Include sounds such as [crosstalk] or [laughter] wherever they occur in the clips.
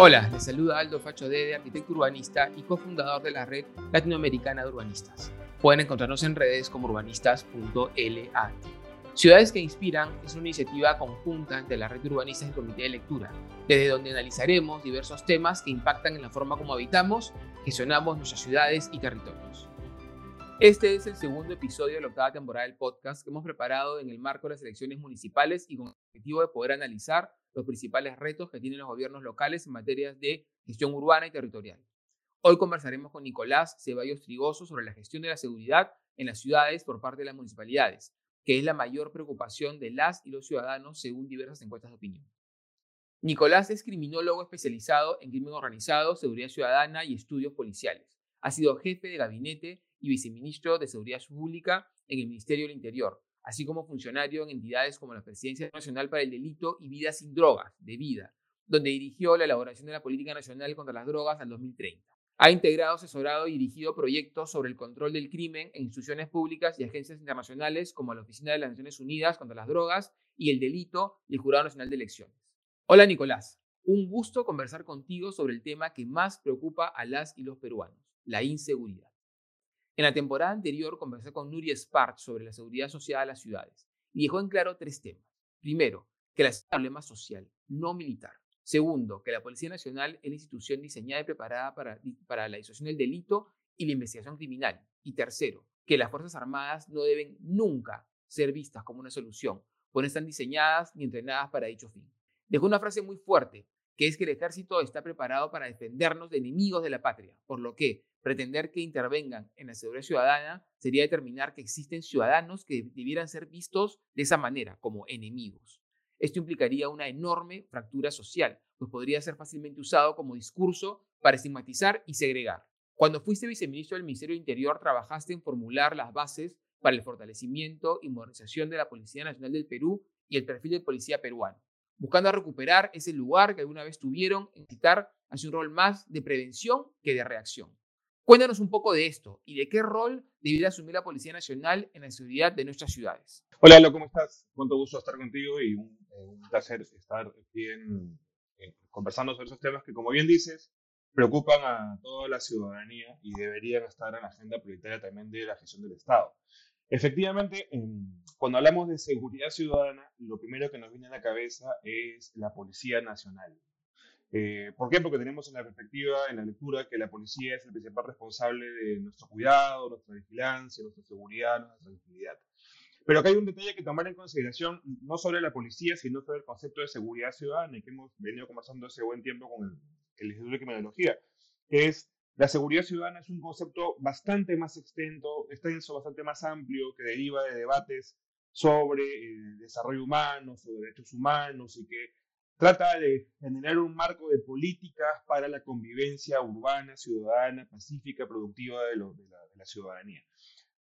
Hola, les saluda Aldo Facho Dede, arquitecto urbanista y cofundador de la red latinoamericana de urbanistas. Pueden encontrarnos en redes como urbanistas.lat. Ciudades que Inspiran es una iniciativa conjunta entre la red de urbanistas y el comité de lectura, desde donde analizaremos diversos temas que impactan en la forma como habitamos, gestionamos nuestras ciudades y territorios. Este es el segundo episodio de la octava temporada del podcast que hemos preparado en el marco de las elecciones municipales y con el objetivo de poder analizar los principales retos que tienen los gobiernos locales en materia de gestión urbana y territorial. Hoy conversaremos con Nicolás Ceballos Trigoso sobre la gestión de la seguridad en las ciudades por parte de las municipalidades, que es la mayor preocupación de las y los ciudadanos según diversas encuestas de opinión. Nicolás es criminólogo especializado en crimen organizado, seguridad ciudadana y estudios policiales. Ha sido jefe de gabinete y viceministro de Seguridad Pública en el Ministerio del Interior, así como funcionario en entidades como la Presidencia Nacional para el Delito y Vida sin Drogas, de Vida, donde dirigió la elaboración de la Política Nacional contra las Drogas al 2030. Ha integrado, asesorado y dirigido proyectos sobre el control del crimen en instituciones públicas y agencias internacionales como la Oficina de las Naciones Unidas contra las Drogas y el Delito y el Jurado Nacional de Elecciones. Hola Nicolás, un gusto conversar contigo sobre el tema que más preocupa a las y los peruanos, la inseguridad. En la temporada anterior conversé con Nuria Spart sobre la seguridad asociada a las ciudades y dejó en claro tres temas. Primero, que la es un problema social, no militar. Segundo, que la Policía Nacional es la institución diseñada y preparada para, para la disuasión del delito y la investigación criminal. Y tercero, que las Fuerzas Armadas no deben nunca ser vistas como una solución, pues no están diseñadas ni entrenadas para dicho fin. Dejó una frase muy fuerte, que es que el ejército está preparado para defendernos de enemigos de la patria, por lo que Pretender que intervengan en la seguridad ciudadana sería determinar que existen ciudadanos que debieran ser vistos de esa manera, como enemigos. Esto implicaría una enorme fractura social, pues podría ser fácilmente usado como discurso para estigmatizar y segregar. Cuando fuiste viceministro del Ministerio del Interior, trabajaste en formular las bases para el fortalecimiento y modernización de la Policía Nacional del Perú y el perfil de policía peruano, buscando recuperar ese lugar que alguna vez tuvieron en quitar hacia un rol más de prevención que de reacción. Cuéntanos un poco de esto y de qué rol debería asumir la Policía Nacional en la seguridad de nuestras ciudades. Hola, ¿cómo estás? Cuánto gusto estar contigo y un, eh, placer estar bien eh, conversando sobre esos temas que, como bien dices, preocupan a toda la ciudadanía y deberían estar en la agenda prioritaria también de la gestión del Estado. Efectivamente, cuando hablamos de seguridad ciudadana, lo primero que nos viene a la cabeza es la Policía Nacional. Eh, ¿Por qué? Porque tenemos en la perspectiva, en la lectura, que la policía es el principal responsable de nuestro cuidado, nuestra vigilancia, nuestra seguridad, nuestra tranquilidad. Pero acá hay un detalle que tomar en consideración, no sobre la policía, sino sobre el concepto de seguridad ciudadana, que hemos venido conversando hace buen tiempo con el, el Instituto de Criminología, que es la seguridad ciudadana es un concepto bastante más extenso, extenso, bastante más amplio, que deriva de debates sobre eh, desarrollo humano, sobre derechos humanos y que Trata de generar un marco de políticas para la convivencia urbana, ciudadana, pacífica, productiva de, la, ciudadanía.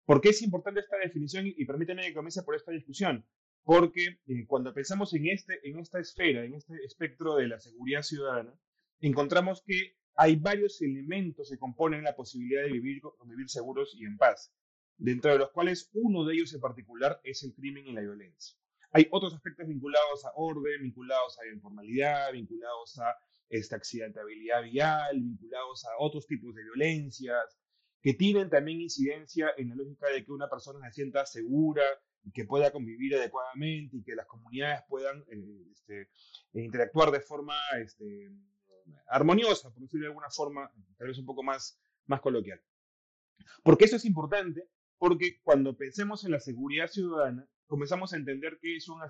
¿Por qué es importante esta definición? Y, permítanme que comience por esta discusión. Porque eh, cuando pensamos en, este, en esta esfera, en este espectro de la seguridad ciudadana, encontramos que hay varios elementos que componen la posibilidad de vivir seguros y en paz, dentro de los cuales uno de ellos en particular es el crimen y la violencia. Hay otros aspectos vinculados a orden, vinculados a informalidad, vinculados a esta accidentabilidad vial, vinculados a otros tipos de violencias, que tienen también incidencia en la lógica de que una persona se sienta segura y que pueda convivir adecuadamente y que las comunidades puedan eh, este, interactuar de forma este, armoniosa, por decirlo de alguna forma, tal vez un poco más, más coloquial. Porque eso es importante, porque cuando pensemos en la seguridad ciudadana, comenzamos a entender que es una,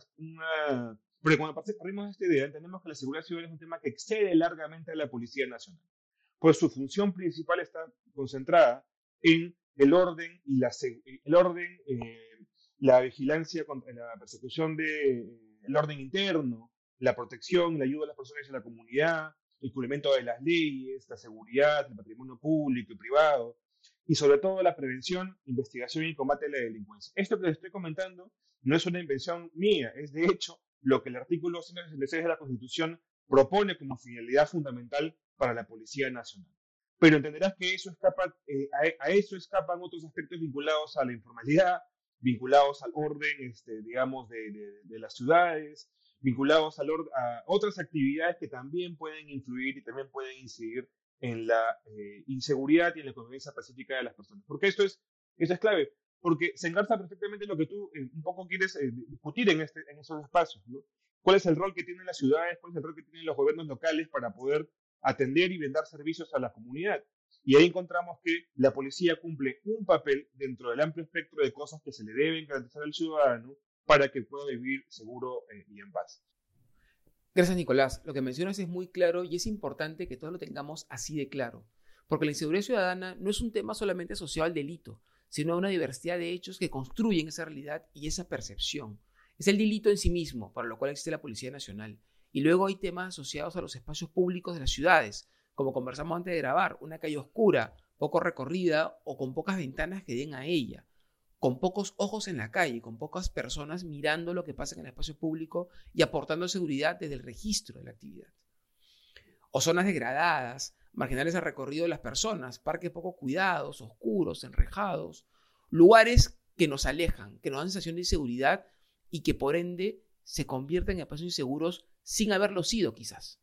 porque cuando partimos de esta idea, entendemos que la seguridad ciudadana es un tema que excede largamente a la Policía Nacional, pues su función principal está concentrada en el orden y la, el orden, eh, la vigilancia, la persecución del de, orden interno, la protección, la ayuda a las personas y a la comunidad, el cumplimiento de las leyes, la seguridad, el patrimonio público y privado, y sobre todo la prevención, investigación y combate a la delincuencia. Esto que les estoy comentando no es una invención mía, es de hecho lo que el artículo 166 de la Constitución propone como finalidad fundamental para la Policía Nacional. Pero entenderás que eso escapa, eh, a, eso escapan otros aspectos vinculados a la informalidad, vinculados al orden, este, digamos, de, de, las ciudades, vinculados a, otras actividades que también pueden influir y también pueden incidir en la eh, inseguridad y en la convivencia pacífica de las personas. Porque esto es, esto es clave, porque se engarza perfectamente lo que tú eh, un poco quieres eh, discutir en, este, esos espacios. ¿Cuál es el rol que tienen las ciudades? ¿Cuál es el rol que tienen los gobiernos locales para poder atender y brindar servicios a la comunidad? Y ahí encontramos que la policía cumple un papel dentro del amplio espectro de cosas que se le deben garantizar al ciudadano para que pueda vivir seguro eh, y en paz. Gracias, Nicolás. Lo que mencionas es muy claro y es importante que todos lo tengamos así de claro, porque la inseguridad ciudadana no es un tema solamente asociado al delito, sino a una diversidad de hechos que construyen esa realidad y esa percepción. Es el delito en sí mismo, para lo cual existe la Policía Nacional. Y luego hay temas asociados a los espacios públicos de las ciudades, como conversamos antes de grabar, una calle oscura, poco recorrida o con pocas ventanas que den a ella con pocos ojos en la calle, con pocas personas mirando lo que pasa en el espacio público y aportando seguridad desde el registro de la actividad. O zonas degradadas, marginales al recorrido de las personas, parques poco cuidados, oscuros, enrejados, lugares que nos alejan, que nos dan sensación de inseguridad y que por ende se convierten en espacios inseguros sin haberlo sido quizás.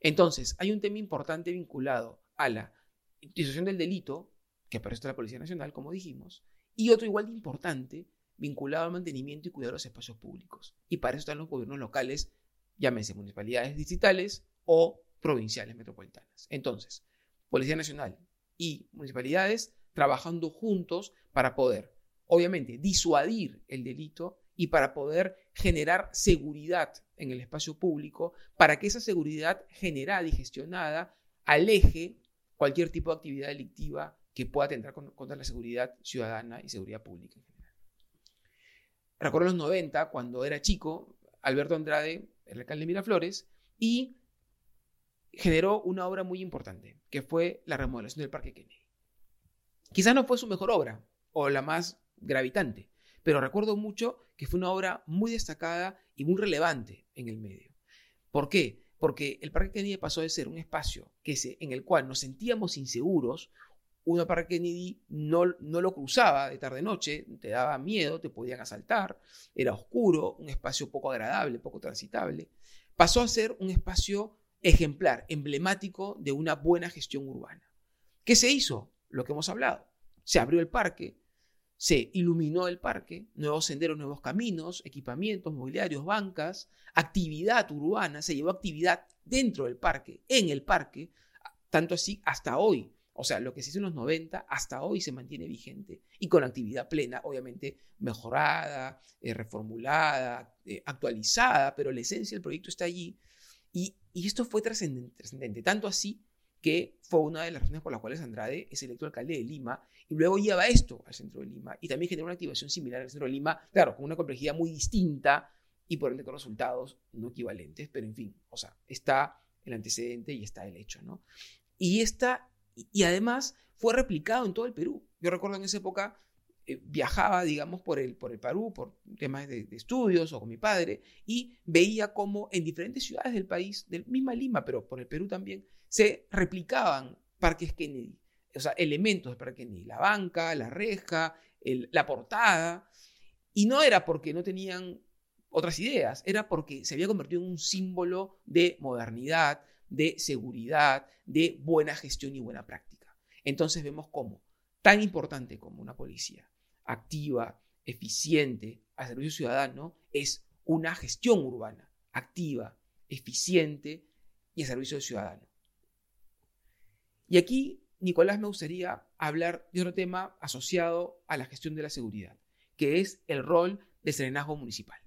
Entonces, hay un tema importante vinculado a la utilización del delito, que esto la Policía Nacional, como dijimos, y otro igual de importante, vinculado al mantenimiento y cuidado de los espacios públicos. Y para eso están los gobiernos locales, llámense municipalidades distritales o provinciales metropolitanas. Entonces, Policía Nacional y municipalidades trabajando juntos para poder, obviamente, disuadir el delito y para poder generar seguridad en el espacio público, para que esa seguridad generada y gestionada aleje cualquier tipo de actividad delictiva que pueda atentar contra la seguridad ciudadana y seguridad pública en general. Recuerdo los 90, cuando era chico, Alberto Andrade, el alcalde de Miraflores, y generó una obra muy importante, que fue la remodelación del Parque Kennedy. Quizás no fue su mejor obra, o la más gravitante, pero recuerdo mucho que fue una obra muy destacada y muy relevante en el medio. ¿Por qué? Porque el Parque Kennedy pasó de ser un espacio en el cual nos sentíamos inseguros, uno para Kennedy no, no lo cruzaba de tarde-noche, te daba miedo, te podían asaltar, era oscuro, un espacio poco agradable, poco transitable. Pasó a ser un espacio ejemplar, emblemático de una buena gestión urbana. ¿Qué se hizo? Lo que hemos hablado. Se abrió el parque, se iluminó el parque, nuevos senderos, nuevos caminos, equipamientos, mobiliarios, bancas, actividad urbana, se llevó actividad dentro del parque, en el parque, tanto así hasta hoy o sea, lo que se hizo en los 90 hasta hoy se mantiene vigente y con actividad plena, obviamente mejorada, eh, reformulada, eh, actualizada, pero la esencia del proyecto está allí. Y, esto fue trascendente, tanto así que fue una de las razones por las cuales Andrade es electo alcalde de Lima y luego lleva esto al centro de Lima y también generó una activación similar al centro de Lima, claro, con una complejidad muy distinta y por ende con resultados no equivalentes, pero en fin, o sea, está el antecedente y está el hecho, ¿no? Y esta y, además fue replicado en todo el Perú. Yo recuerdo en esa época eh, viajaba, digamos, por el, por el Perú, por temas de, estudios o con mi padre, y veía cómo en diferentes ciudades del país, del misma Lima, pero por el Perú también, se replicaban parques Kennedy, o sea, elementos del parque Kennedy, la banca, la reja, la portada, y no era porque no tenían otras ideas, era porque se había convertido en un símbolo de modernidad, de seguridad, de buena gestión y buena práctica. Entonces vemos cómo tan importante como una policía activa, eficiente, al servicio ciudadano, es una gestión urbana activa, eficiente y al servicio del ciudadano. Y aquí, Nicolás, me gustaría hablar de otro tema asociado a la gestión de la seguridad, que es el rol del serenazgo municipal.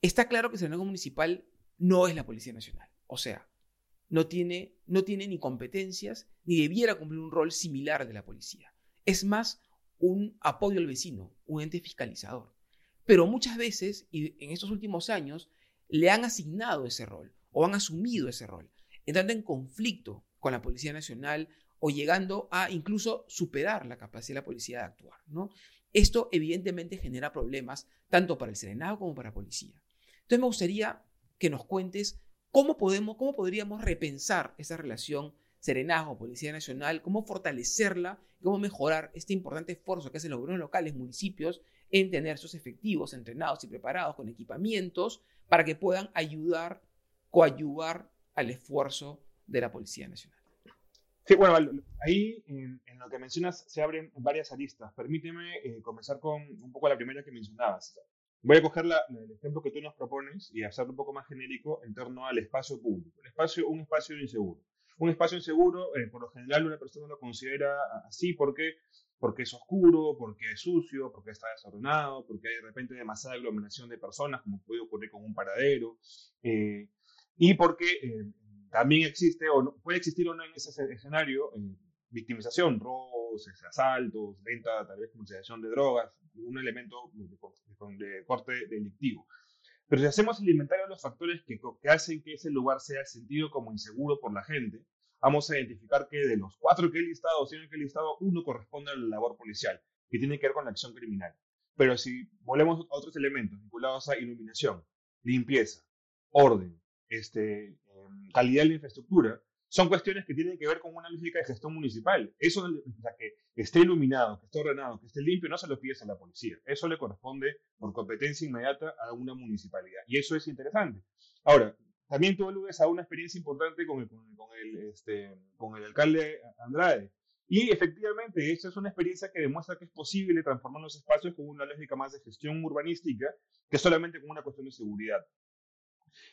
Está claro que el serenazgo municipal no es la Policía Nacional. O sea, no tiene, no tiene ni competencias ni debiera cumplir un rol similar de la policía. Es más un apoyo al vecino, un ente fiscalizador. Pero muchas veces, y en estos últimos años, le han asignado ese rol o han asumido ese rol, entrando en conflicto con la Policía Nacional o llegando a incluso superar la capacidad de la policía de actuar. ¿no? Esto evidentemente genera problemas tanto para el Serenado como para la policía. Entonces me gustaría que nos cuentes ¿Cómo, podemos, ¿Cómo podríamos repensar esa relación Serenazgo-Policía Nacional? ¿Cómo fortalecerla? ¿Cómo mejorar este importante esfuerzo que hacen los gobiernos locales, municipios, en tener sus efectivos entrenados y preparados con equipamientos para que puedan ayudar, coayuvar al esfuerzo de la Policía Nacional. Sí, bueno, ahí en, lo que mencionas se abren varias aristas. Permíteme eh, comenzar con un poco la primera que mencionabas. Voy a coger el ejemplo que tú nos propones y hacerlo un poco más genérico en torno al espacio público. El espacio, un espacio inseguro. Un espacio inseguro, eh, por lo general, una persona lo considera así porque, porque es oscuro, porque es sucio, porque está desordenado, porque hay de repente demasiada aglomeración de personas, como puede ocurrir con un paradero, eh, y porque también existe, o puede existir o no en ese escenario, victimización, robos, asaltos, venta, tal vez comercialización de drogas, un elemento de, corte delictivo. Pero si hacemos el inventario de los factores que, que, hacen que ese lugar sea sentido como inseguro por la gente, vamos a identificar que de los cuatro que he listado, cinco que he listado, uno corresponde a la labor policial, que tiene que ver con la acción criminal. Pero si volvemos a otros elementos vinculados a iluminación, limpieza, orden, este, calidad de la infraestructura, son cuestiones que tienen que ver con una lógica de gestión municipal. Eso, o sea, que esté iluminado, que esté ordenado, que esté limpio, no se lo pides a la policía. Eso le corresponde por competencia inmediata a una municipalidad. Y eso es interesante. Ahora, también tú aludes a una experiencia importante con el, con el, este, con el alcalde Andrade. Y efectivamente, esta es una experiencia que demuestra que es posible transformar los espacios con una lógica más de gestión urbanística que solamente con una cuestión de seguridad.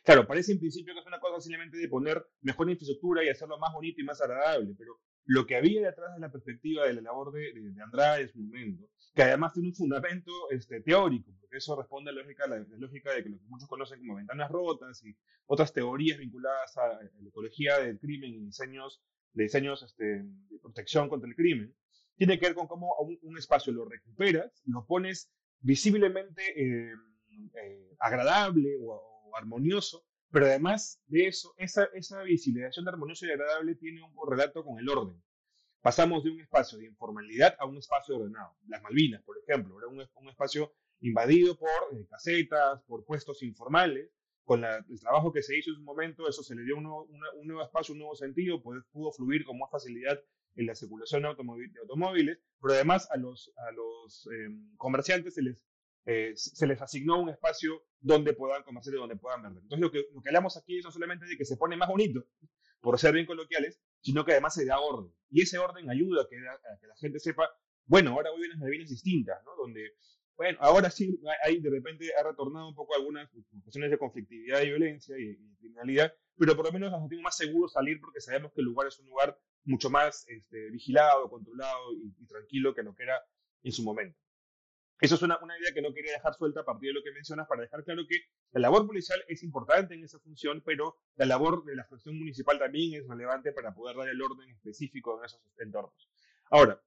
Claro, parece en principio que es una cosa simplemente de poner mejor infraestructura y hacerlo más bonito y más agradable, pero lo que había detrás de la perspectiva de la labor de, de, Andrade en su momento, que además tiene un fundamento este, teórico, porque eso responde a la lógica, la, lógica de que lo que muchos conocen como ventanas rotas y otras teorías vinculadas a, la ecología del crimen y diseños, de diseños este, de protección contra el crimen, tiene que ver con cómo un, espacio lo recuperas, lo pones visiblemente eh, eh, agradable o armonioso, pero además de eso, esa, esa visibilización de armonioso y agradable tiene un correlato con el orden. Pasamos de un espacio de informalidad a un espacio ordenado. Las Malvinas, por ejemplo, era un, un espacio invadido por eh, casetas, por puestos informales. Con el trabajo que se hizo en su momento, eso se le dio un nuevo, un nuevo espacio, un nuevo sentido, pues, pudo fluir con más facilidad en la circulación de, automóviles, pero además a los, a los em, comerciantes se les eh, se les asignó un espacio donde puedan comerciar y donde puedan vender. Entonces, lo que, lo que hablamos aquí es no solamente de que se pone más bonito, por ser bien coloquiales, sino que además se da orden. Y ese orden ayuda a que, la gente sepa, bueno, ahora voy a unas medidas distintas, ¿no? Donde, bueno, ahora sí, hay de repente ha retornado un poco algunas cuestiones de conflictividad y violencia y, criminalidad, pero por lo menos nos sentimos más seguros salir porque sabemos que el lugar es un lugar mucho más este, vigilado, controlado y, y tranquilo que lo que era en su momento. Eso es una, una, idea que no quería dejar suelta a partir de lo que mencionas para dejar claro que la labor policial es importante en esa función, pero la labor de la función municipal también es relevante para poder dar el orden específico en esos entornos. Ahora,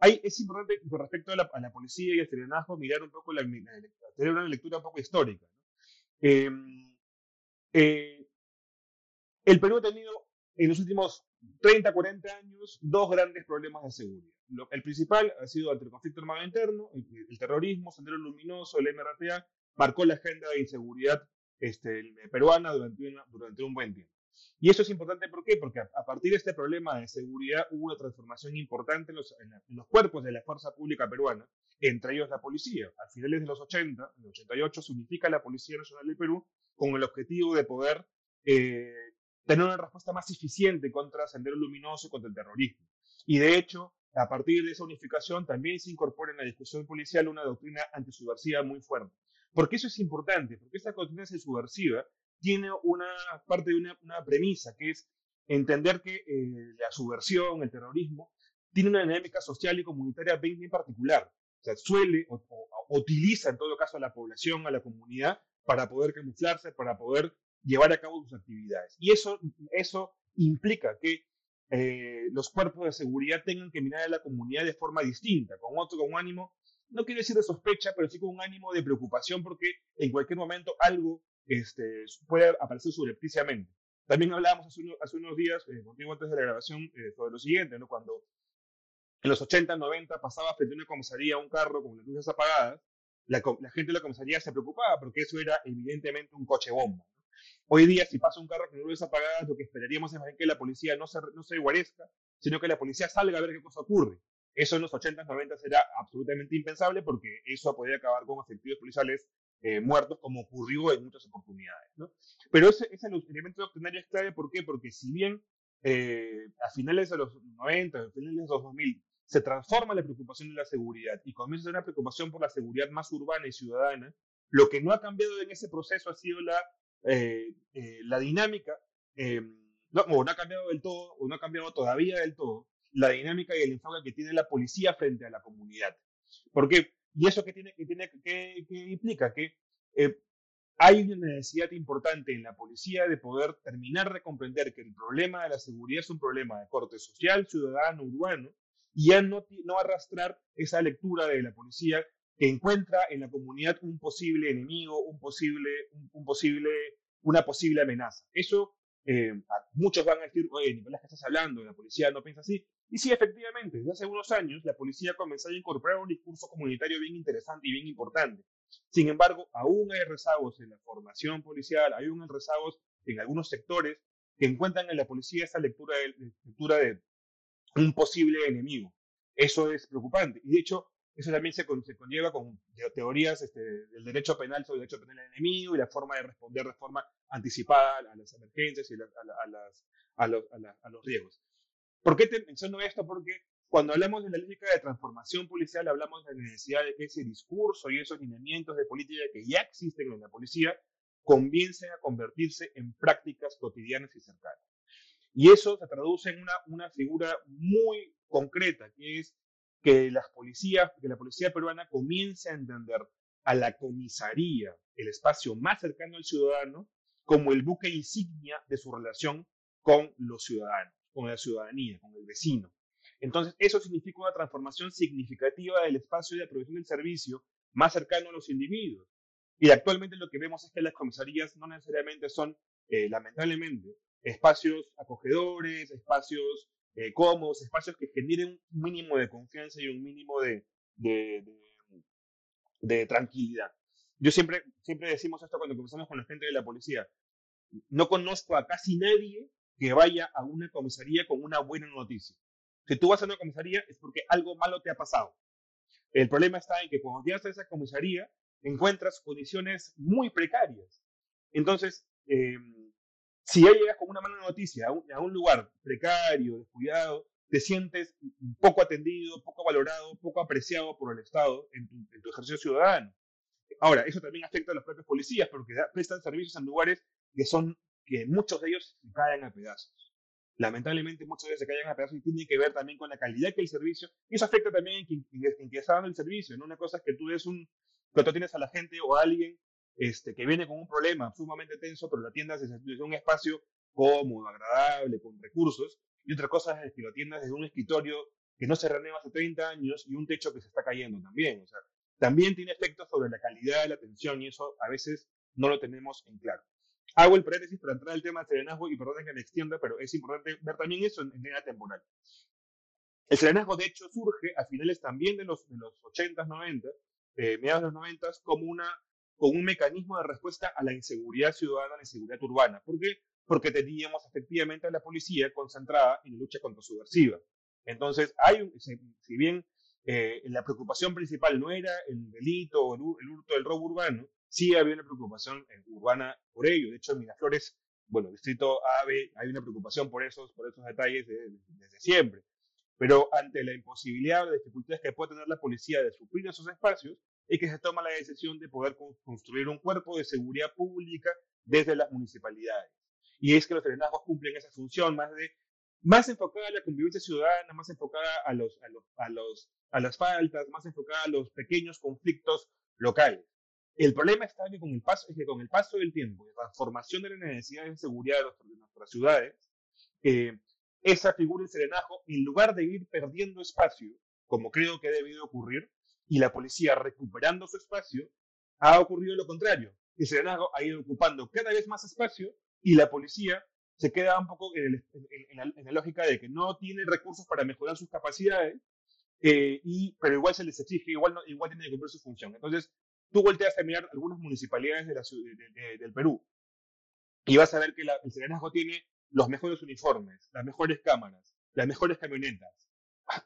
hay, es importante con respecto a la, a la policía y al serenazgo mirar un poco, la, tener una lectura un poco histórica. Eh, eh, el Perú ha tenido en los últimos 30, 40 años dos grandes problemas de seguridad el principal ha sido el conflicto armado interno, el, terrorismo, Sendero Luminoso, el MRTA, marcó la agenda de inseguridad este, peruana durante, durante un buen tiempo. Y eso es importante, ¿por qué? Porque a, partir de este problema de seguridad hubo una transformación importante en los, en, los, cuerpos de la fuerza pública peruana, entre ellos la policía. A finales de los 80, en el 88, se unifica la Policía Nacional del Perú con el objetivo de poder eh, tener una respuesta más eficiente contra Sendero Luminoso y contra el terrorismo. Y de hecho, a partir de esa unificación también se incorpora en la discusión policial una doctrina antisubversiva muy fuerte. ¿Por qué eso es importante? Porque esta doctrina antisubversiva tiene una parte de una, premisa, que es entender que eh, la subversión, el terrorismo, tiene una dinámica social y comunitaria bien, particular. O sea, suele o, utiliza en todo caso a la población, a la comunidad, para poder camuflarse, para poder llevar a cabo sus actividades. Y eso, eso implica que eh, los cuerpos de seguridad tengan que mirar a la comunidad de forma distinta, con otro, con un ánimo, no quiero decir de sospecha, pero sí con un ánimo de preocupación porque en cualquier momento algo este, puede aparecer subrepticiamente. También hablábamos hace, unos días, eh, contigo antes de la grabación, eh, sobre lo siguiente, ¿no? cuando en los 80, 90 pasaba frente a una comisaría un carro con las luces apagadas, la, la gente de la comisaría se preocupaba porque eso era evidentemente un coche bomba. Hoy día, si pasa un carro con luces apagadas, lo que esperaríamos es que la policía no se, no se guarezca, sino que la policía salga a ver qué cosa ocurre. Eso en los 80s, 90s era absolutamente impensable porque eso podía acabar con efectivos policiales eh, muertos como ocurrió en muchas oportunidades. Pero ese, ese elemento doctrinario es clave, ¿por qué? Porque si bien eh, a finales de los 90, a finales de los 2000, se transforma la preocupación de la seguridad y comienza una preocupación por la seguridad más urbana y ciudadana, lo que no ha cambiado en ese proceso ha sido la, eh, la dinámica, no, o no ha cambiado del todo, o no ha cambiado todavía del todo, la dinámica y el enfoque que tiene la policía frente a la comunidad. ¿Por qué? ¿Y eso qué, tiene, que tiene, qué, implica? Que eh, hay una necesidad importante en la policía de poder terminar de comprender que el problema de la seguridad es un problema de corte social, ciudadano, urbano, y ya no, no arrastrar esa lectura de la policía que encuentra en la comunidad un posible enemigo, un posible, un posible, una posible amenaza. Eso eh, muchos van a decir, oye, Nicolás, ¿qué estás hablando? La policía no piensa así. Y sí, efectivamente, desde hace unos años la policía comenzó a incorporar un discurso comunitario bien interesante y bien importante. Sin embargo, aún hay rezagos en la formación policial, hay aún rezagos en algunos sectores que encuentran en la policía esa lectura de, lectura de un posible enemigo. Eso es preocupante. Y de hecho, eso también se, conlleva con teorías este, del derecho penal sobre el derecho penal enemigo y la forma de responder de forma anticipada a las emergencias y a, los, riesgos. ¿Por qué te menciono esto? Porque cuando hablamos de la lógica de transformación policial, hablamos de la necesidad de que ese discurso y esos lineamientos de política que ya existen en la policía comiencen a convertirse en prácticas cotidianas y cercanas. Y eso se traduce en una, una figura muy concreta, que es que las policías, que la policía peruana comience a entender a la comisaría, el espacio más cercano al ciudadano, como el buque insignia de su relación con los ciudadanos, con la ciudadanía, con el vecino. Entonces, eso significa una transformación significativa del espacio de provisión del servicio más cercano a los individuos. Y actualmente lo que vemos es que las comisarías no necesariamente son, eh, lamentablemente, espacios acogedores, espacios eh, cómodos, espacios que generen un mínimo de confianza y un mínimo de, de, tranquilidad. Yo siempre, siempre decimos esto cuando conversamos con la gente de la policía. No conozco a casi nadie que vaya a una comisaría con una buena noticia. Si tú vas a una comisaría es porque algo malo te ha pasado. El problema está en que cuando llegas a esa comisaría encuentras condiciones muy precarias. Entonces, eh, si ya llegas con una mala noticia a un, lugar precario, descuidado, te sientes poco atendido, poco valorado, poco apreciado por el Estado en tu, ejercicio ciudadano. Ahora, eso también afecta a los propios policías porque prestan servicios en lugares que son, que muchos de ellos se caen a pedazos. Lamentablemente muchos de ellos se caen a pedazos y tiene que ver también con la calidad que el servicio, y eso afecta también en quien, en está dando el servicio, ¿no? Una cosa es que tú des un, que tú tienes a la gente o a alguien este, que viene con un problema sumamente tenso, pero lo atiendas desde, un espacio cómodo, agradable, con recursos, y otra cosa es que lo atiendas desde un escritorio que no se renueva hace 30 años y un techo que se está cayendo también. O sea, también tiene efectos sobre la calidad de la atención y eso a veces no lo tenemos en claro. Hago el paréntesis para entrar al tema del serenazgo y perdón que me extienda, pero es importante ver también eso en, en temporal. El serenazgo, de hecho, surge a finales también de los, de los 80s, 90, eh, mediados de los 90 como una con un mecanismo de respuesta a la inseguridad ciudadana, la inseguridad urbana. ¿Por qué? Porque teníamos efectivamente a la policía concentrada en la lucha contra subversiva. Entonces, hay un, si bien eh, la preocupación principal no era el delito o el, hurto del robo urbano, sí había una preocupación eh, urbana por ello. De hecho, en Miraflores, bueno, distrito AVE, hay una preocupación por esos, por esos detalles desde siempre. Pero ante la imposibilidad o las dificultades que puede tener la policía de suplir esos espacios, es que se toma la decisión de poder construir un cuerpo de seguridad pública desde las municipalidades. Y es que los serenazgos cumplen esa función más de más enfocada a la convivencia ciudadana, más enfocada a los, a los, a los a las faltas, más enfocada a los pequeños conflictos locales. El problema está que con el paso, es que con el paso del tiempo, la transformación de las necesidades de seguridad de, nuestras ciudades, eh, esa figura del serenajo, en lugar de ir perdiendo espacio, como creo que ha debido ocurrir, y la policía recuperando su espacio, ha ocurrido lo contrario. El serenazgo ha ido ocupando cada vez más espacio y la policía se queda un poco en, la, lógica de que no tiene recursos para mejorar sus capacidades, eh, y, pero igual se les exige, igual, no, igual tiene que cumplir su función. Entonces, tú volteas a mirar algunas municipalidades de la, del Perú y vas a ver que el serenazgo tiene los mejores uniformes, las mejores cámaras, las mejores camionetas,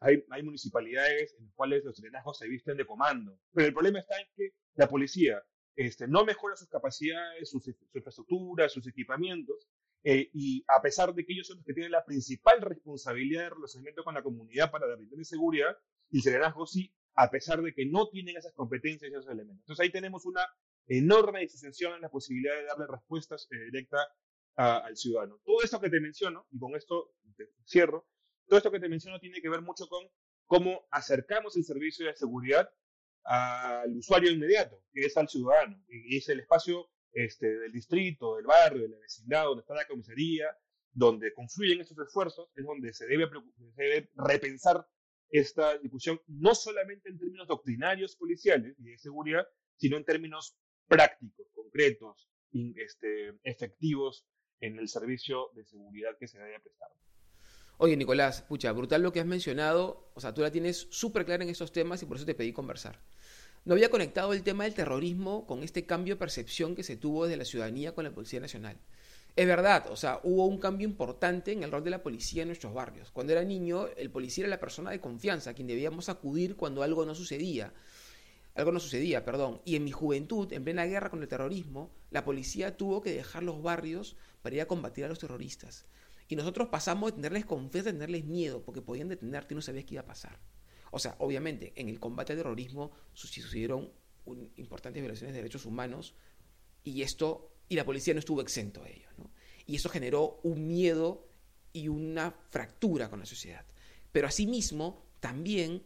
hay, hay, municipalidades en las cuales los serenazgos se visten de comando. Pero el problema está en que la policía este, no mejora sus capacidades, su, infraestructura, sus equipamientos, eh, y a pesar de que ellos son los que tienen la principal responsabilidad de relacionamiento con la comunidad para la de seguridad, el serenazgo sí, a pesar de que no tienen esas competencias y esos elementos. Entonces ahí tenemos una enorme disociación en la posibilidad de darle respuestas eh, directas al ciudadano. Todo esto que te menciono, y con esto cierro, todo esto que te menciono tiene que ver mucho con cómo acercamos el servicio de seguridad al usuario inmediato, que es al ciudadano, y es el espacio este, del distrito, del barrio, de la vecindad, donde está la comisaría, donde confluyen estos esfuerzos, es donde se debe, se debe repensar esta discusión, no solamente en términos doctrinarios policiales y de seguridad, sino en términos prácticos, concretos, este, efectivos en el servicio de seguridad que se debe prestar. Oye, Nicolás, pucha, brutal lo que has mencionado. O sea, tú la tienes súper clara en estos temas y por eso te pedí conversar. No había conectado el tema del terrorismo con este cambio de percepción que se tuvo desde la ciudadanía con la Policía Nacional. Es verdad, o sea, hubo un cambio importante en el rol de la policía en nuestros barrios. Cuando era niño, el policía era la persona de confianza, a quien debíamos acudir cuando algo no sucedía. Algo no sucedía, perdón. Y en mi juventud, en plena guerra con el terrorismo, la policía tuvo que dejar los barrios para ir a combatir a los terroristas. Y nosotros pasamos de tenerles confianza a tenerles miedo, porque podían detenerte y no sabías qué iba a pasar. O sea, obviamente, en el combate al terrorismo sucedieron importantes violaciones de derechos humanos y esto, y la policía no estuvo exento a ello. Y eso generó un miedo y una fractura con la sociedad. Pero asimismo, también,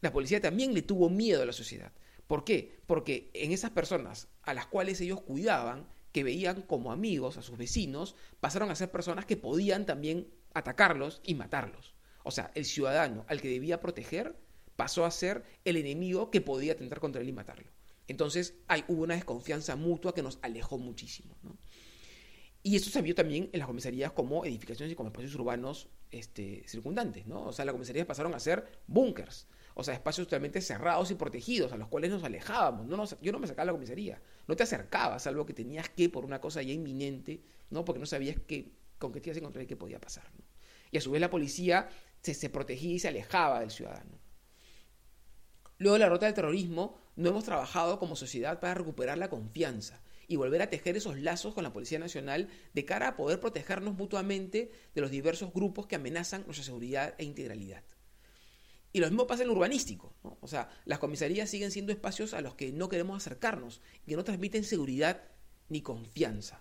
la policía también le tuvo miedo a la sociedad. ¿Por qué? Porque en esas personas a las cuales ellos cuidaban, que veían como amigos a sus vecinos, pasaron a ser personas que podían también atacarlos y matarlos. O sea, el ciudadano al que debía proteger pasó a ser el enemigo que podía atentar contra él y matarlo. Entonces hay, hubo una desconfianza mutua que nos alejó muchísimo. Y eso se vio también en las comisarías como edificaciones y como espacios urbanos este, circundantes. ¿no? O sea, las comisarías pasaron a ser búnkers o sea, espacios totalmente cerrados y protegidos, a los cuales nos alejábamos. No yo no me sacaba la comisaría, no te acercabas, algo que tenías que por una cosa ya inminente, ¿no? porque no sabías qué, con qué te ibas a encontrar y qué podía pasar. Y a su vez la policía se, se protegía y se alejaba del ciudadano. Luego de la rota del terrorismo, no hemos trabajado como sociedad para recuperar la confianza y volver a tejer esos lazos con la Policía Nacional de cara a poder protegernos mutuamente de los diversos grupos que amenazan nuestra seguridad e integralidad. Y lo mismo pasa en lo urbanístico. O sea, las comisarías siguen siendo espacios a los que no queremos acercarnos, que no transmiten seguridad ni confianza.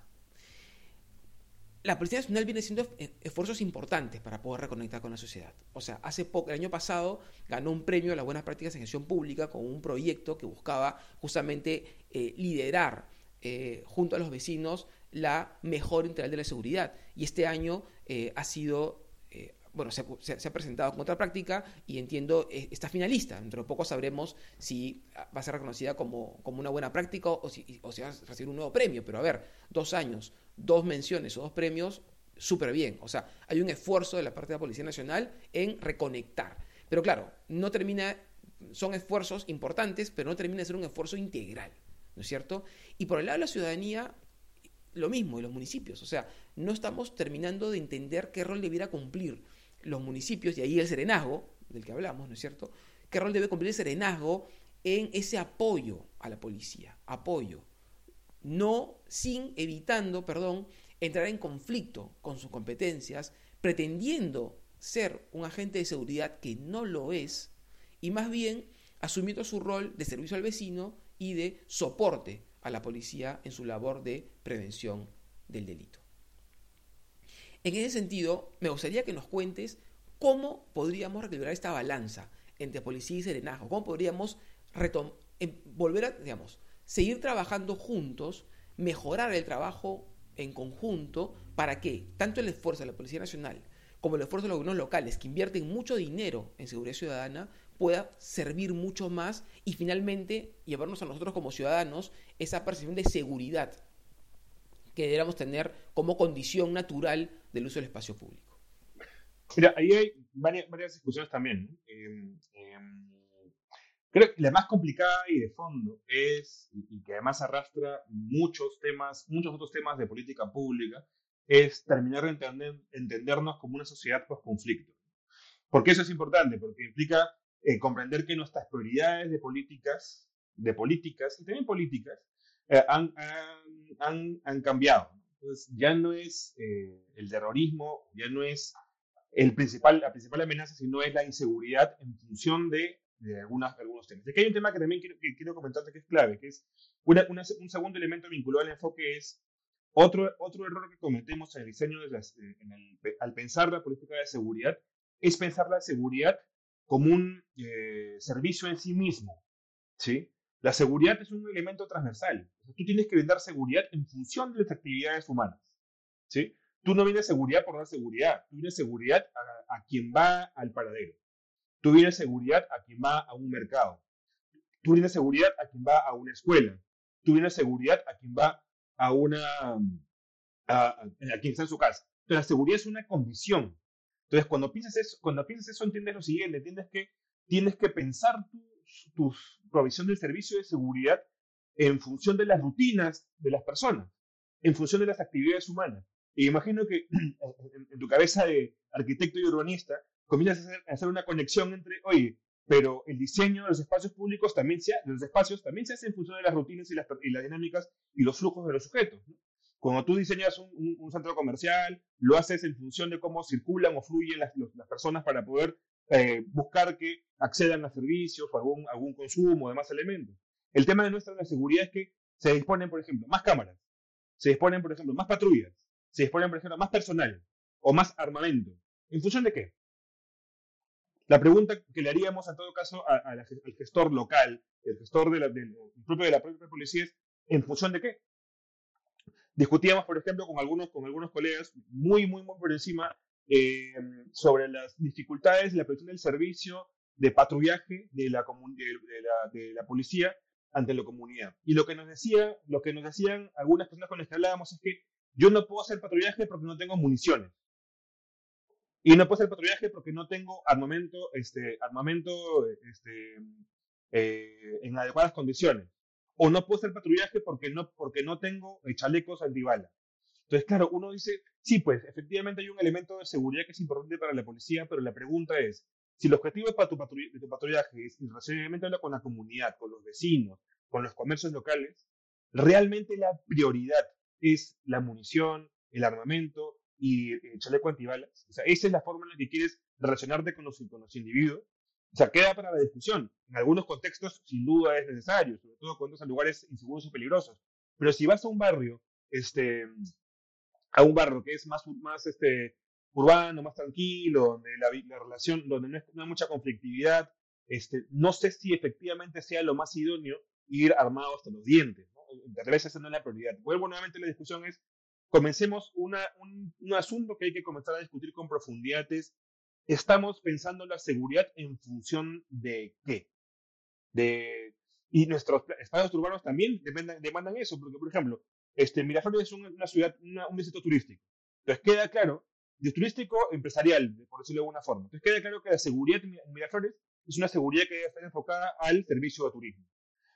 La Policía Nacional viene haciendo esfuerzos importantes para poder reconectar con la sociedad. O sea, hace poco, el año pasado, ganó un premio a las buenas prácticas en gestión pública con un proyecto que buscaba justamente eh, liderar eh, junto a los vecinos la mejor integral de la seguridad. Y este año eh, ha sido bueno, se, ha presentado con otra práctica y entiendo eh, está finalista. Dentro de poco sabremos si va a ser reconocida como, como una buena práctica o si, o si va a recibir un nuevo premio. Pero a ver, dos años, dos menciones o dos premios, súper bien. O sea, hay un esfuerzo de la parte de la Policía Nacional en reconectar. Pero claro, no termina, son esfuerzos importantes, pero no termina de ser un esfuerzo integral. ¿No es cierto? Y por el lado de la ciudadanía, lo mismo, y los municipios. O sea, no estamos terminando de entender qué rol debiera cumplir los municipios, y ahí el serenazgo, del que hablamos, ¿no es cierto? ¿Qué rol debe cumplir el serenazgo en ese apoyo a la policía? Apoyo. No sin, evitando, perdón, entrar en conflicto con sus competencias, pretendiendo ser un agente de seguridad que no lo es, y más bien asumiendo su rol de servicio al vecino y de soporte a la policía en su labor de prevención del delito. En ese sentido, me gustaría que nos cuentes cómo podríamos reequilibrar esta balanza entre policía y serenazgo, cómo podríamos em, volver a, digamos, seguir trabajando juntos, mejorar el trabajo en conjunto para que tanto el esfuerzo de la Policía Nacional como el esfuerzo de los gobiernos locales, que invierten mucho dinero en seguridad ciudadana, pueda servir mucho más y finalmente llevarnos a nosotros como ciudadanos esa percepción de seguridad que tener como condición natural del uso del espacio público. Mira, ahí hay varias, discusiones también. Em, em, creo que la más complicada y de fondo es, y que además arrastra muchos temas, muchos otros temas de política pública, es terminar de entender, entendernos como una sociedad post-conflicto. ¿Por qué eso es importante? Porque implica eh, comprender que nuestras prioridades de políticas, de políticas y también políticas, eh, han, han, han, cambiado. Entonces, ya no es eh, el terrorismo, ya no es el principal, la principal amenaza, sino es la inseguridad en función de, de algunas, algunos temas. Aquí hay un tema que también quiero, que quiero comentarte que es clave, que es una, un segundo elemento vinculado al enfoque es otro, otro error que cometemos en el diseño, de las, en el, al pensar la política de seguridad, es pensar la seguridad como un eh, servicio en sí mismo. ¿sí? La seguridad es un elemento transversal. tú tienes que brindar seguridad en función de las actividades humanas. ¿sí? Tú no vienes seguridad por dar seguridad, tú vienes seguridad a, quien va al paradero. Tú vienes seguridad a quien va a un mercado. Tú vienes seguridad a quien va a una escuela. Tú vienes seguridad a quien va a una a, quien está en su casa. Entonces, la seguridad es una condición. Entonces, cuando piensas eso, cuando piensas eso, entiendes lo siguiente, entiendes que tienes que pensar tu, provisión del servicio de seguridad en función de las rutinas de las personas, en función de las actividades humanas. Y imagino que [clears throat] en, tu cabeza de arquitecto y urbanista comienzas a hacer, una conexión entre, oye, pero el diseño de los espacios públicos también se, los espacios también se hace en función de las rutinas y las, y las dinámicas y los flujos de los sujetos. ¿no? Cuando tú diseñas un, centro comercial, lo haces en función de cómo circulan o fluyen las, personas para poder eh, buscar que accedan a servicios algún, algún consumo o demás elementos. El tema de nuestra seguridad es que se disponen, por ejemplo, más cámaras, se disponen, por ejemplo, más patrullas, se disponen, por ejemplo, más personal o más armamento. ¿En función de qué? La pregunta que le haríamos en todo caso al gestor local, el gestor de la, propio de la propia policía es, ¿en función de qué? Discutíamos, por ejemplo, con algunos, con algunos colegas, muy, muy, muy por encima, eh, sobre las dificultades de la prestación del servicio de patrullaje de la, de, la, de la policía ante la comunidad. Y lo que nos decía, lo que nos decían algunas personas con las que hablábamos es que yo no puedo hacer patrullaje porque no tengo municiones. Y no puedo hacer patrullaje porque no tengo armamento, este, armamento este, eh, en adecuadas condiciones o no puedo hacer patrullaje porque no, porque no tengo eh, chalecos antibala. Entonces, claro, uno dice, sí, pues efectivamente hay un elemento de seguridad que es importante para la policía, pero la pregunta es, si el objetivo para tu de tu patrullaje es relacionamiento con la comunidad, con los vecinos, con los comercios locales, realmente la prioridad es la munición, el armamento y el chaleco antibalas. O sea, esa es la forma en la que quieres relacionarte con los, con los individuos o sea, queda para la discusión. En algunos contextos, sin duda, es necesario, sobre todo cuando son lugares inseguros y peligrosos. Pero si vas a un barrio, este, a un barrio que es más, más este, urbano, más tranquilo, donde la, la relación, donde no, hay mucha conflictividad, este, no sé si efectivamente sea lo más idóneo ir armado hasta los dientes. ¿no? Tal vez esa no es la prioridad. Vuelvo nuevamente a la discusión es, comencemos una, un, un, asunto que hay que comenzar a discutir con profundidad es estamos pensando la seguridad en función de qué. De, y nuestros espacios urbanos también demandan, demandan eso, porque, por ejemplo, este, Miraflores es una ciudad, un distrito turístico. Entonces queda claro, de turístico empresarial, por decirlo de alguna forma. Entonces queda claro que la seguridad en Miraflores es una seguridad que estar enfocada al servicio de turismo.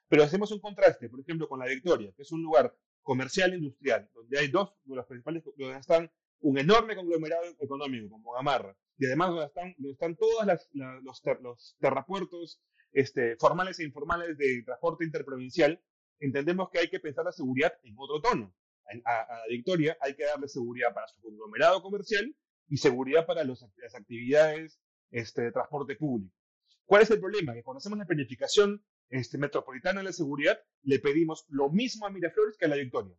Pero hacemos un contraste, por ejemplo, con la Victoria, que es un lugar comercial e industrial, donde hay dos de los principales, donde están un enorme conglomerado económico como Gamarra, y además donde están, están todos los, los, terrapuertos este, formales e informales de transporte interprovincial, entendemos que hay que pensar la seguridad en otro tono. A, a, Victoria hay que darle seguridad para su conglomerado comercial y seguridad para las actividades este, de transporte público. ¿Cuál es el problema? Que cuando hacemos la planificación este, metropolitana de la seguridad, le pedimos lo mismo a Miraflores que a la Victoria.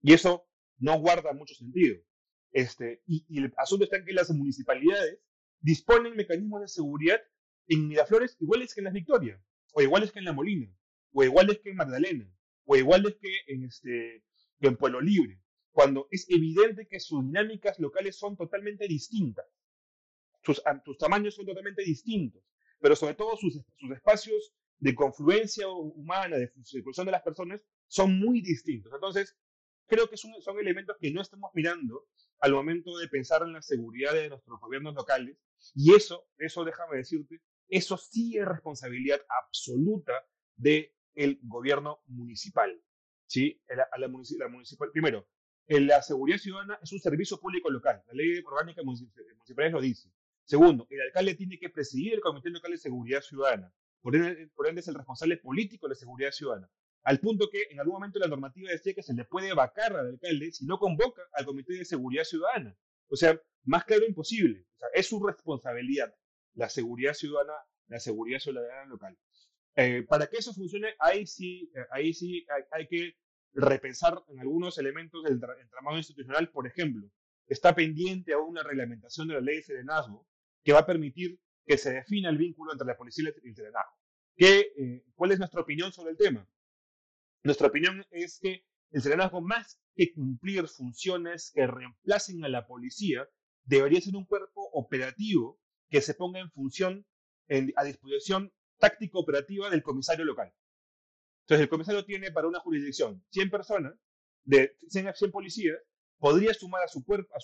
Y eso no guarda mucho sentido. Este, y, el asunto está en que las municipalidades disponen mecanismos de seguridad en Miraflores iguales que en Las Victorias, o iguales que en La Molina, o iguales que en Magdalena, o iguales que en, este, que en Pueblo Libre, cuando es evidente que sus dinámicas locales son totalmente distintas. Sus, sus tamaños son totalmente distintos, pero sobre todo sus, sus espacios de confluencia humana, de circulación de las personas, son muy distintos. Entonces, creo que son, son elementos que no estamos mirando al momento de pensar en la seguridad de nuestros gobiernos locales. Y eso, eso déjame decirte, eso sí es responsabilidad absoluta del el gobierno municipal. ¿sí? La, la, municipal, primero, la seguridad ciudadana es un servicio público local. La ley orgánica municipal lo dice. Segundo, el alcalde tiene que presidir el Comité Local de Seguridad Ciudadana. Por ende, por es el responsable político de la seguridad ciudadana. Al punto que en algún momento la normativa decía que se le puede vacar al alcalde si no convoca al Comité de Seguridad Ciudadana. O sea, más claro imposible. Es su responsabilidad la seguridad ciudadana, la seguridad ciudadana local. Eh, para que eso funcione, ahí sí, eh, ahí sí hay, que repensar en algunos elementos del entramado institucional. Por ejemplo, está pendiente aún una reglamentación de la ley de serenazgo que va a permitir que se defina el vínculo entre la policía y el serenazgo. ¿Qué, eh, ¿Cuál es nuestra opinión sobre el tema? Nuestra opinión es que el serenazgo, más que cumplir funciones que reemplacen a la policía, debería ser un cuerpo operativo que se ponga en función, a disposición táctico operativa del comisario local. Entonces, el comisario tiene para una jurisdicción 100 personas, de 100, 100 policías, podría sumar a su,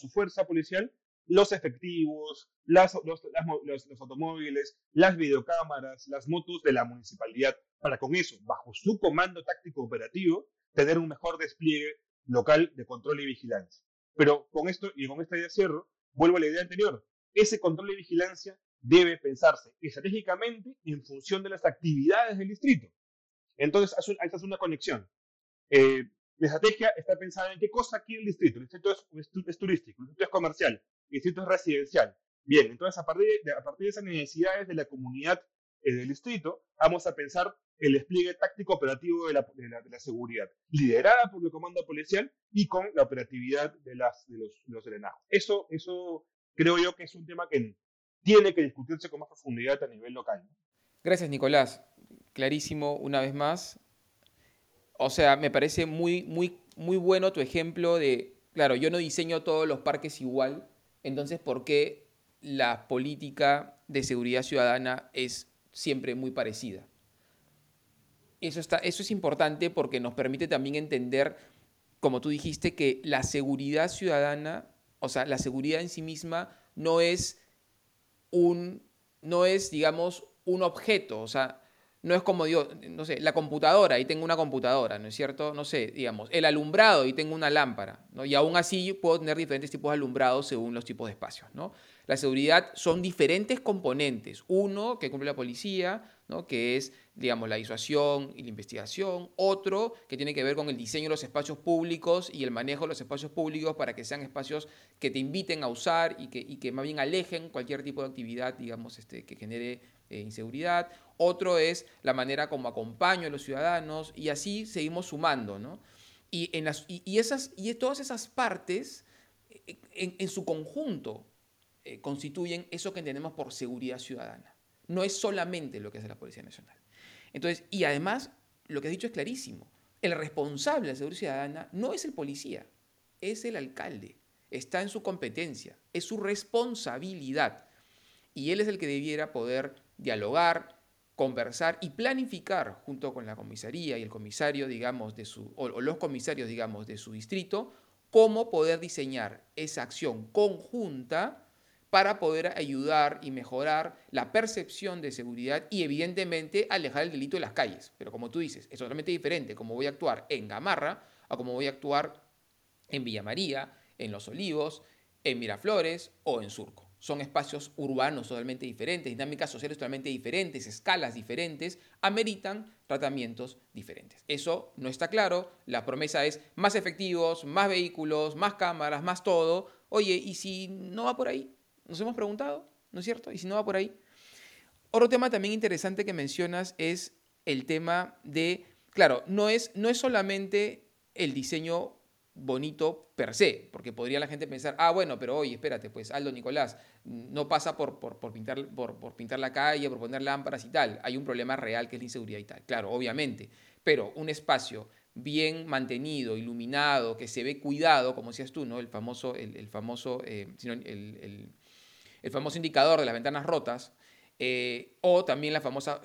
fuerza policial los efectivos, las, los, los, automóviles, las videocámaras, las motos de la municipalidad, para con eso, bajo su comando táctico operativo, tener un mejor despliegue local de control y vigilancia. Pero con esto, y con esta idea cierro, vuelvo a la idea anterior. Ese control y vigilancia debe pensarse estratégicamente en función de las actividades del distrito. Entonces, esta es una conexión. Eh, la estrategia está pensada en qué cosa quiere el distrito. El distrito es, turístico, el distrito es comercial, el distrito es residencial. Bien, entonces a partir de, a partir de esas necesidades de la comunidad eh, del distrito, vamos a pensar el despliegue táctico operativo de la, de la, seguridad, liderada por el comando policial y con la operatividad de, las, de los, los. Eso, eso creo yo que es un tema que tiene que discutirse con más profundidad a nivel local. Gracias, Nicolás. Clarísimo una vez más. O sea, me parece muy, muy, muy bueno tu ejemplo de, claro, yo no diseño todos los parques igual, entonces, ¿por qué la política de seguridad ciudadana es siempre muy parecida? Eso, está, eso es importante porque nos permite también entender, como tú dijiste, que la seguridad ciudadana, o sea, la seguridad en sí misma no es un, no es, digamos, un objeto, o sea, no es como yo, no sé, la computadora y tengo una computadora, ¿no es cierto? No sé, digamos, el alumbrado y tengo una lámpara, ¿no? Y aún así puedo tener diferentes tipos de alumbrado según los tipos de espacios, ¿no? La seguridad son diferentes componentes. Uno que cumple la policía, ¿no? que es, digamos, la disuasión y la investigación. Otro que tiene que ver con el diseño de los espacios públicos y el manejo de los espacios públicos para que sean espacios que te inviten a usar y que, y que más bien alejen cualquier tipo de actividad, digamos, este, que genere eh, inseguridad. Otro es la manera como acompaño a los ciudadanos y así seguimos sumando, ¿no? Y, en las, y, esas, y todas esas partes, eh, en, su conjunto, eh, constituyen eso que entendemos por seguridad ciudadana. No es solamente lo que hace la Policía Nacional. Entonces, y además, lo que has dicho es clarísimo. El responsable de la seguridad ciudadana no es el policía, es el alcalde. Está en su competencia, es su responsabilidad. Y él es el que debiera poder dialogar, conversar y planificar junto con la comisaría y el comisario, digamos, de su, o, los comisarios, digamos, de su distrito, cómo poder diseñar esa acción conjunta para poder ayudar y mejorar la percepción de seguridad y evidentemente alejar el delito de las calles. Pero como tú dices, es totalmente diferente cómo voy a actuar en Gamarra a cómo voy a actuar en Villa María, en Los Olivos, en Miraflores o en Surco son espacios urbanos totalmente diferentes, dinámicas sociales totalmente diferentes, escalas diferentes, ameritan tratamientos diferentes. Eso no está claro, la promesa es más efectivos, más vehículos, más cámaras, más todo. Oye, ¿y si no va por ahí? Nos hemos preguntado, ¿no es cierto? ¿Y si no va por ahí? Otro tema también interesante que mencionas es el tema de, claro, no es, no es solamente el diseño bonito per se, porque podría la gente pensar, ah, bueno, pero oye, espérate, pues Aldo Nicolás, no pasa por, por, pintar, por, por, pintar la calle, por poner lámparas y tal, hay un problema real que es la inseguridad y tal, claro, obviamente, pero un espacio bien mantenido, iluminado, que se ve cuidado, como decías tú, ¿no? El famoso, el, famoso, eh, el, el famoso indicador de las ventanas rotas, eh, o también el famoso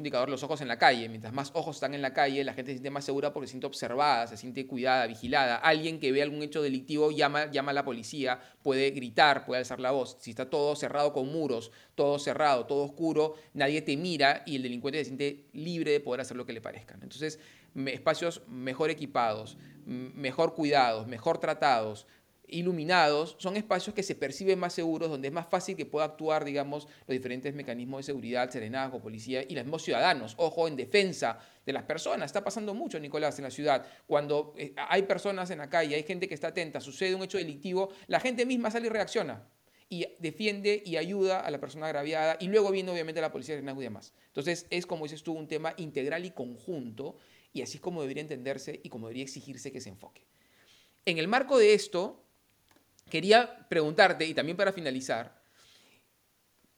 indicador de los ojos en la calle. Mientras más ojos están en la calle, la gente se siente más segura porque se siente observada, se siente cuidada, vigilada. Alguien que ve algún hecho delictivo llama, llama a la policía, puede gritar, puede alzar la voz. Si está todo cerrado con muros, todo cerrado, todo oscuro, nadie te mira y el delincuente se siente libre de poder hacer lo que le parezca. Entonces, espacios mejor equipados, mejor cuidados, mejor tratados, iluminados son espacios que se perciben más seguros, donde es más fácil que pueda actuar, digamos, los diferentes mecanismos de seguridad, serenazgo, policía y los mismos ciudadanos. Ojo, en defensa de las personas. Está pasando mucho, Nicolás, en la ciudad. Cuando eh, hay personas en la calle, hay gente que está atenta, sucede un hecho delictivo, la gente misma sale y reacciona y defiende y ayuda a la persona agraviada y luego viene obviamente la policía de serenazgo y demás. Entonces es, como dices tú, un tema integral y conjunto y así es como debería entenderse y como debería exigirse que se enfoque. En el marco de esto, quería preguntarte, y también para finalizar,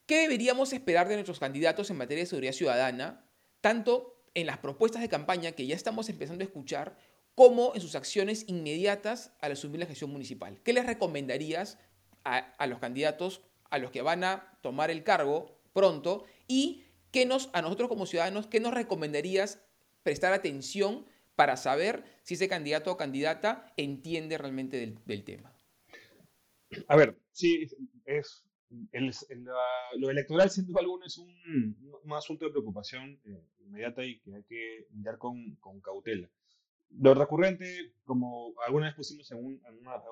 ¿qué deberíamos esperar de nuestros candidatos en materia de seguridad ciudadana, tanto en las propuestas de campaña que ya estamos empezando a escuchar, como en sus acciones inmediatas al asumir la gestión municipal? ¿Qué les recomendarías a, los candidatos a los que van a tomar el cargo pronto? ¿Y qué nos, a nosotros como ciudadanos, qué nos recomendarías prestar atención para saber si ese candidato o candidata entiende realmente del tema? A ver, sí, es, lo electoral, sin duda alguna, es un, asunto de preocupación eh, inmediata y que hay que mirar con, cautela. Lo recurrente, como alguna vez pusimos en un,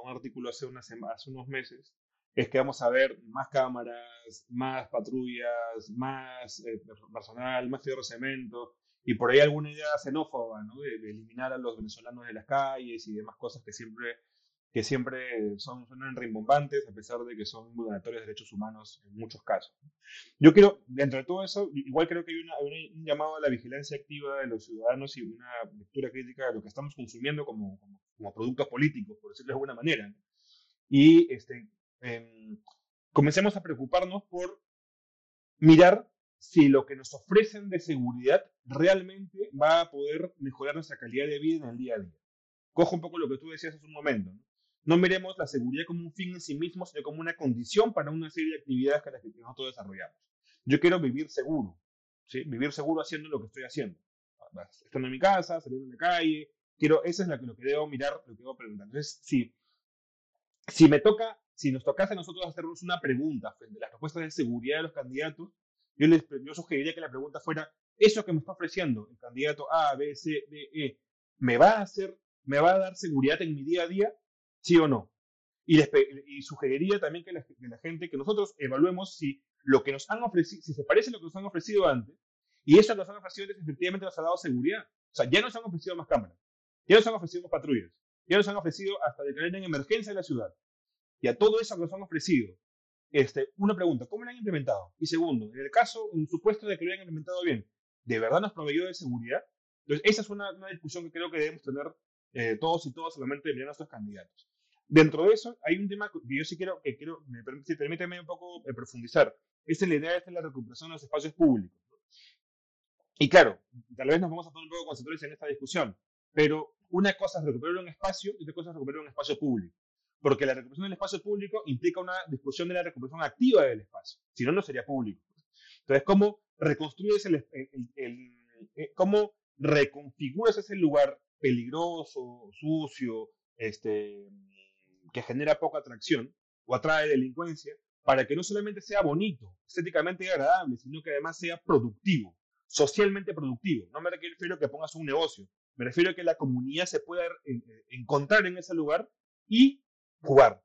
artículo hace, hace unos meses, es que vamos a ver más cámaras, más patrullas, más eh, personal, más fierro cemento, y por ahí alguna idea xenófoba, ¿no? de, eliminar a los venezolanos de las calles y demás cosas que siempre que siempre son, suenan rimbombantes, a pesar de que son vulneratorios de derechos humanos en muchos casos. Yo quiero, dentro de todo eso, igual creo que hay un llamado a la vigilancia activa de los ciudadanos y una lectura crítica de lo que estamos consumiendo como, como, productos políticos, por decirlo de alguna manera. Y este, em, comencemos a preocuparnos por mirar si lo que nos ofrecen de seguridad realmente va a poder mejorar nuestra calidad de vida en el día a día. Cojo un poco lo que tú decías hace un momento. ¿no? No miremos la seguridad como un fin en sí mismo, sino como una condición para una serie de actividades que, nosotros desarrollamos. Yo quiero vivir seguro, ¿sí? vivir seguro haciendo lo que estoy haciendo. Estando en mi casa, saliendo en la calle, quiero, eso es lo que, debo mirar, lo que debo preguntar. Entonces, si, si me toca, si nos tocase a nosotros hacernos una pregunta frente a las propuestas de seguridad de los candidatos, yo, les, sugeriría que la pregunta fuera, ¿eso que me está ofreciendo el candidato A, B, C, D, E, me va a hacer, me va a dar seguridad en mi día a día? ¿Sí o no? Y, y sugeriría también que la, gente, que nosotros evaluemos si lo que nos han ofrecido, si se parece a lo que nos han ofrecido antes, y eso que nos han ofrecido antes efectivamente nos ha dado seguridad. O sea, ya nos han ofrecido más cámaras, ya nos han ofrecido más patrullas, ya nos han ofrecido hasta declarar en emergencia en la ciudad. Y a todo eso que nos han ofrecido, este, una pregunta, ¿cómo lo han implementado? Y segundo, en el caso, en supuesto de que lo hayan implementado bien, ¿de verdad nos proveyó de seguridad? Entonces, esa es una, discusión que creo que debemos tener eh, todos y todas solamente de nuestros candidatos. Dentro de eso hay un tema que yo sí quiero, que quiero me, si permíteme un poco eh, profundizar. Esta es la idea de la recuperación de los espacios públicos. Y claro, tal vez nos vamos a poner un poco concentrados en esta discusión, pero una cosa es recuperar un espacio y otra cosa es recuperar un espacio público. Porque la recuperación del espacio público implica una discusión de la recuperación activa del espacio. Si no, no sería público. Entonces, ¿cómo reconstruyes el, eh, cómo reconfiguras ese lugar peligroso, sucio, este, que genera poca atracción o atrae delincuencia, para que no solamente sea bonito, estéticamente agradable, sino que además sea productivo, socialmente productivo. No me refiero a que pongas un negocio, me refiero a que la comunidad se pueda eh, encontrar en ese lugar y jugar,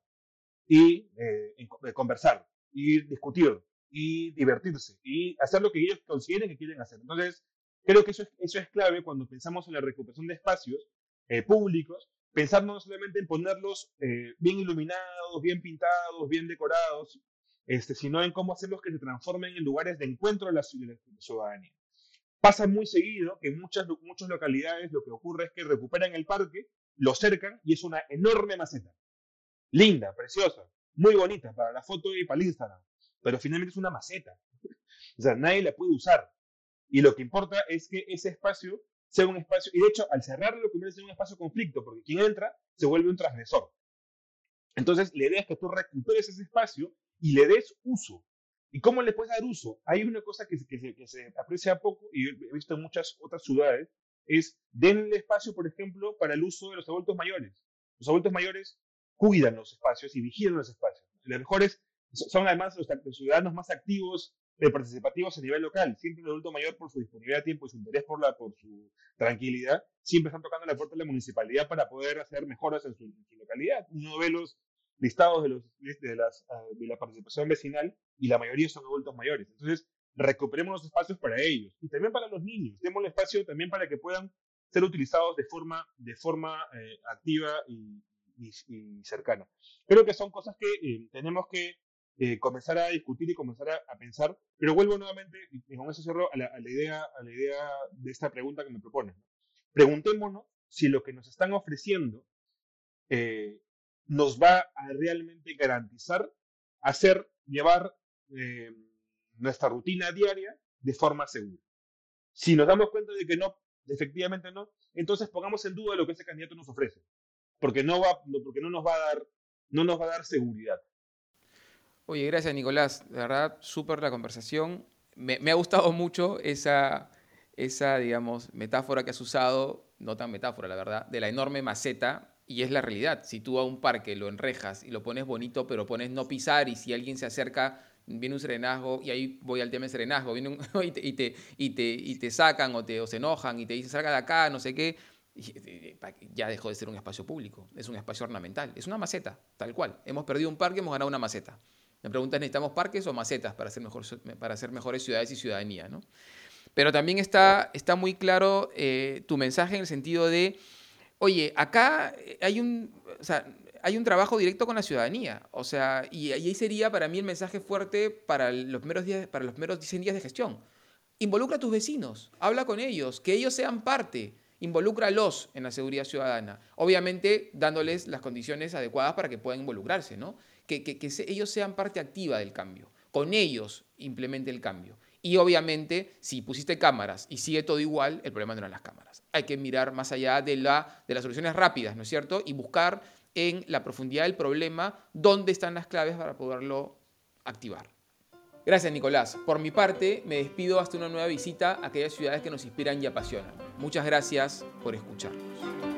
y eh, eh, conversar, y discutir, y divertirse, y hacer lo que ellos consideren que quieren hacer. Entonces, creo que eso es, eso es clave cuando pensamos en la recuperación de espacios públicos, pensar no solamente en ponerlos eh, bien iluminados, bien pintados, bien decorados, este, sino en cómo hacerlos que se transformen en lugares de encuentro de la, ciudadanía. Pasa muy seguido que en muchas, muchas localidades lo que ocurre es que recuperan el parque, lo cercan y es una enorme maceta. Linda, preciosa, muy bonita para la foto y para el Instagram, pero finalmente es una maceta. [laughs] O sea, nadie la puede usar. Y lo que importa es que ese espacio sea un espacio, y de hecho, al cerrarlo, lo convierte en un espacio conflicto, porque quien entra se vuelve un transgresor. Entonces, la idea es que tú recuperes ese espacio y le des uso. ¿Y cómo le puedes dar uso? Hay una cosa que, que, que se aprecia poco, y he visto en muchas otras ciudades, es denle espacio, por ejemplo, para el uso de los adultos mayores. Los adultos mayores cuidan los espacios y vigilan los espacios. Los mejores son además los ciudadanos más activos participativos a nivel local. Siempre el adulto mayor, por su disponibilidad de tiempo y su interés por, la, por su tranquilidad, siempre están tocando la puerta de la municipalidad para poder hacer mejoras en su, localidad. Uno de los listados de, los, de, las, ah, de la participación vecinal y la mayoría son adultos mayores. Entonces, recuperemos los espacios para ellos y también para los niños. Demos el espacio también para que puedan ser utilizados de forma, de forma eh, activa y, cercana. Creo que son cosas que eh, tenemos que eh, comenzar a discutir y comenzar a, pensar, pero vuelvo nuevamente, y con eso cierro, a la, idea, a la idea de esta pregunta que me propones. Preguntémonos si lo que nos están ofreciendo nos va a realmente garantizar hacer, llevar nuestra rutina diaria de forma segura. Si nos damos cuenta de que no, efectivamente no, entonces pongamos en duda lo que ese candidato nos ofrece, porque no va, porque no nos va a dar, no nos va a dar seguridad. Oye, gracias Nicolás, de verdad súper la conversación. Me, me, ha gustado mucho esa, esa, digamos, metáfora que has usado, no tan metáfora, la verdad, de la enorme maceta. Y es la realidad. Si tú a un parque lo enrejas y lo pones bonito, pero pones no pisar y si alguien se acerca viene un serenazgo, y ahí voy al tema de serenazgo, viene [laughs] y, te, y, te, y, te, y, te, sacan o, te, o se enojan y te dicen salga de acá, no sé qué, ya dejó de ser un espacio público, es un espacio ornamental, es una maceta, tal cual. Hemos perdido un parque, hemos ganado una maceta. Me preguntas, ¿necesitamos parques o macetas para hacer, mejor, para hacer mejores ciudades y ciudadanía? ¿no? Pero también está, está muy claro eh, tu mensaje en el sentido de, oye, acá hay un, hay un trabajo directo con la ciudadanía. O sea, y ahí sería para mí el mensaje fuerte para los primeros, días, para los primeros 100 días de gestión. Involucra a tus vecinos, habla con ellos, que ellos sean parte, involúcralos en la seguridad ciudadana. Obviamente dándoles las condiciones adecuadas para que puedan involucrarse, ¿no? Que, ellos sean parte activa del cambio. Con ellos implemente el cambio. Y obviamente, si pusiste cámaras y sigue todo igual, el problema no eran las cámaras. Hay que mirar más allá de, de las soluciones rápidas, ¿no es cierto? Y buscar en la profundidad del problema, dónde están las claves para poderlo activar. Gracias Nicolás. Por mi parte, me despido hasta una nueva visita a aquellas ciudades que nos inspiran y apasionan. Muchas gracias por escucharnos.